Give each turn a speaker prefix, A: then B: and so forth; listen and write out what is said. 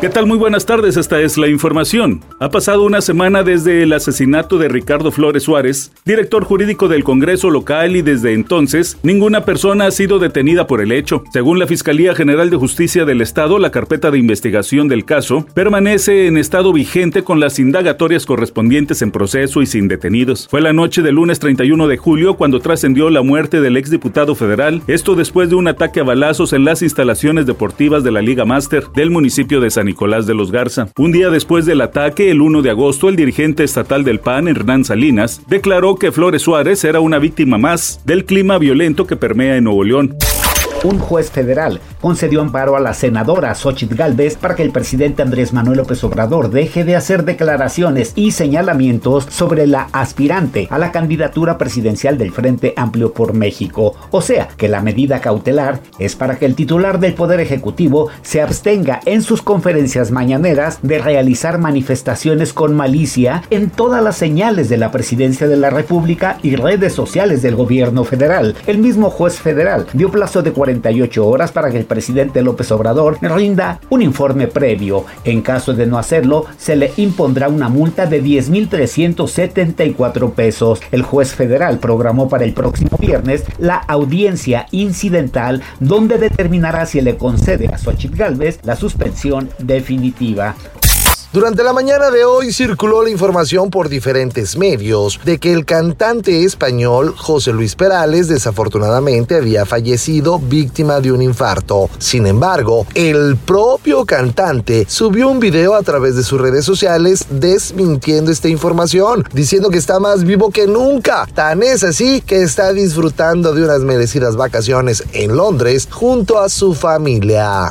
A: ¿Qué tal? Muy buenas tardes, esta es la información. Ha pasado una semana desde el asesinato de Ricardo Flores Suárez, director jurídico del Congreso local y desde entonces ninguna persona ha sido detenida por el hecho. Según la Fiscalía General de Justicia del Estado, la carpeta de investigación del caso permanece en estado vigente con las indagatorias correspondientes en proceso y sin detenidos. Fue la noche del lunes 31 de julio cuando trascendió la muerte del exdiputado federal, esto después de un ataque a balazos en las instalaciones deportivas de la Liga Máster del municipio de San Nicolás de los Garza. Un día después del ataque, el 1 de agosto, el dirigente estatal del PAN, Hernán Salinas, declaró que Flores Suárez era una víctima más del clima violento que permea en Nuevo León
B: un juez federal concedió amparo a la senadora Xochitl Galvez para que el presidente Andrés Manuel López Obrador deje de hacer declaraciones y señalamientos sobre la aspirante a la candidatura presidencial del Frente Amplio por México. O sea, que la medida cautelar es para que el titular del Poder Ejecutivo se abstenga en sus conferencias mañaneras de realizar manifestaciones con malicia en todas las señales de la presidencia de la República y redes sociales del gobierno federal. El mismo juez federal dio plazo de 48 horas para que el presidente López Obrador rinda un informe previo. En caso de no hacerlo, se le impondrá una multa de 10.374 pesos. El juez federal programó para el próximo viernes la audiencia incidental donde determinará si le concede a Xochitl Galvez la suspensión definitiva.
C: Durante la mañana de hoy circuló la información por diferentes medios de que el cantante español José Luis Perales desafortunadamente había fallecido víctima de un infarto. Sin embargo, el propio cantante subió un video a través de sus redes sociales desmintiendo esta información, diciendo que está más vivo que nunca. Tan es así que está disfrutando de unas merecidas vacaciones en Londres junto a su familia.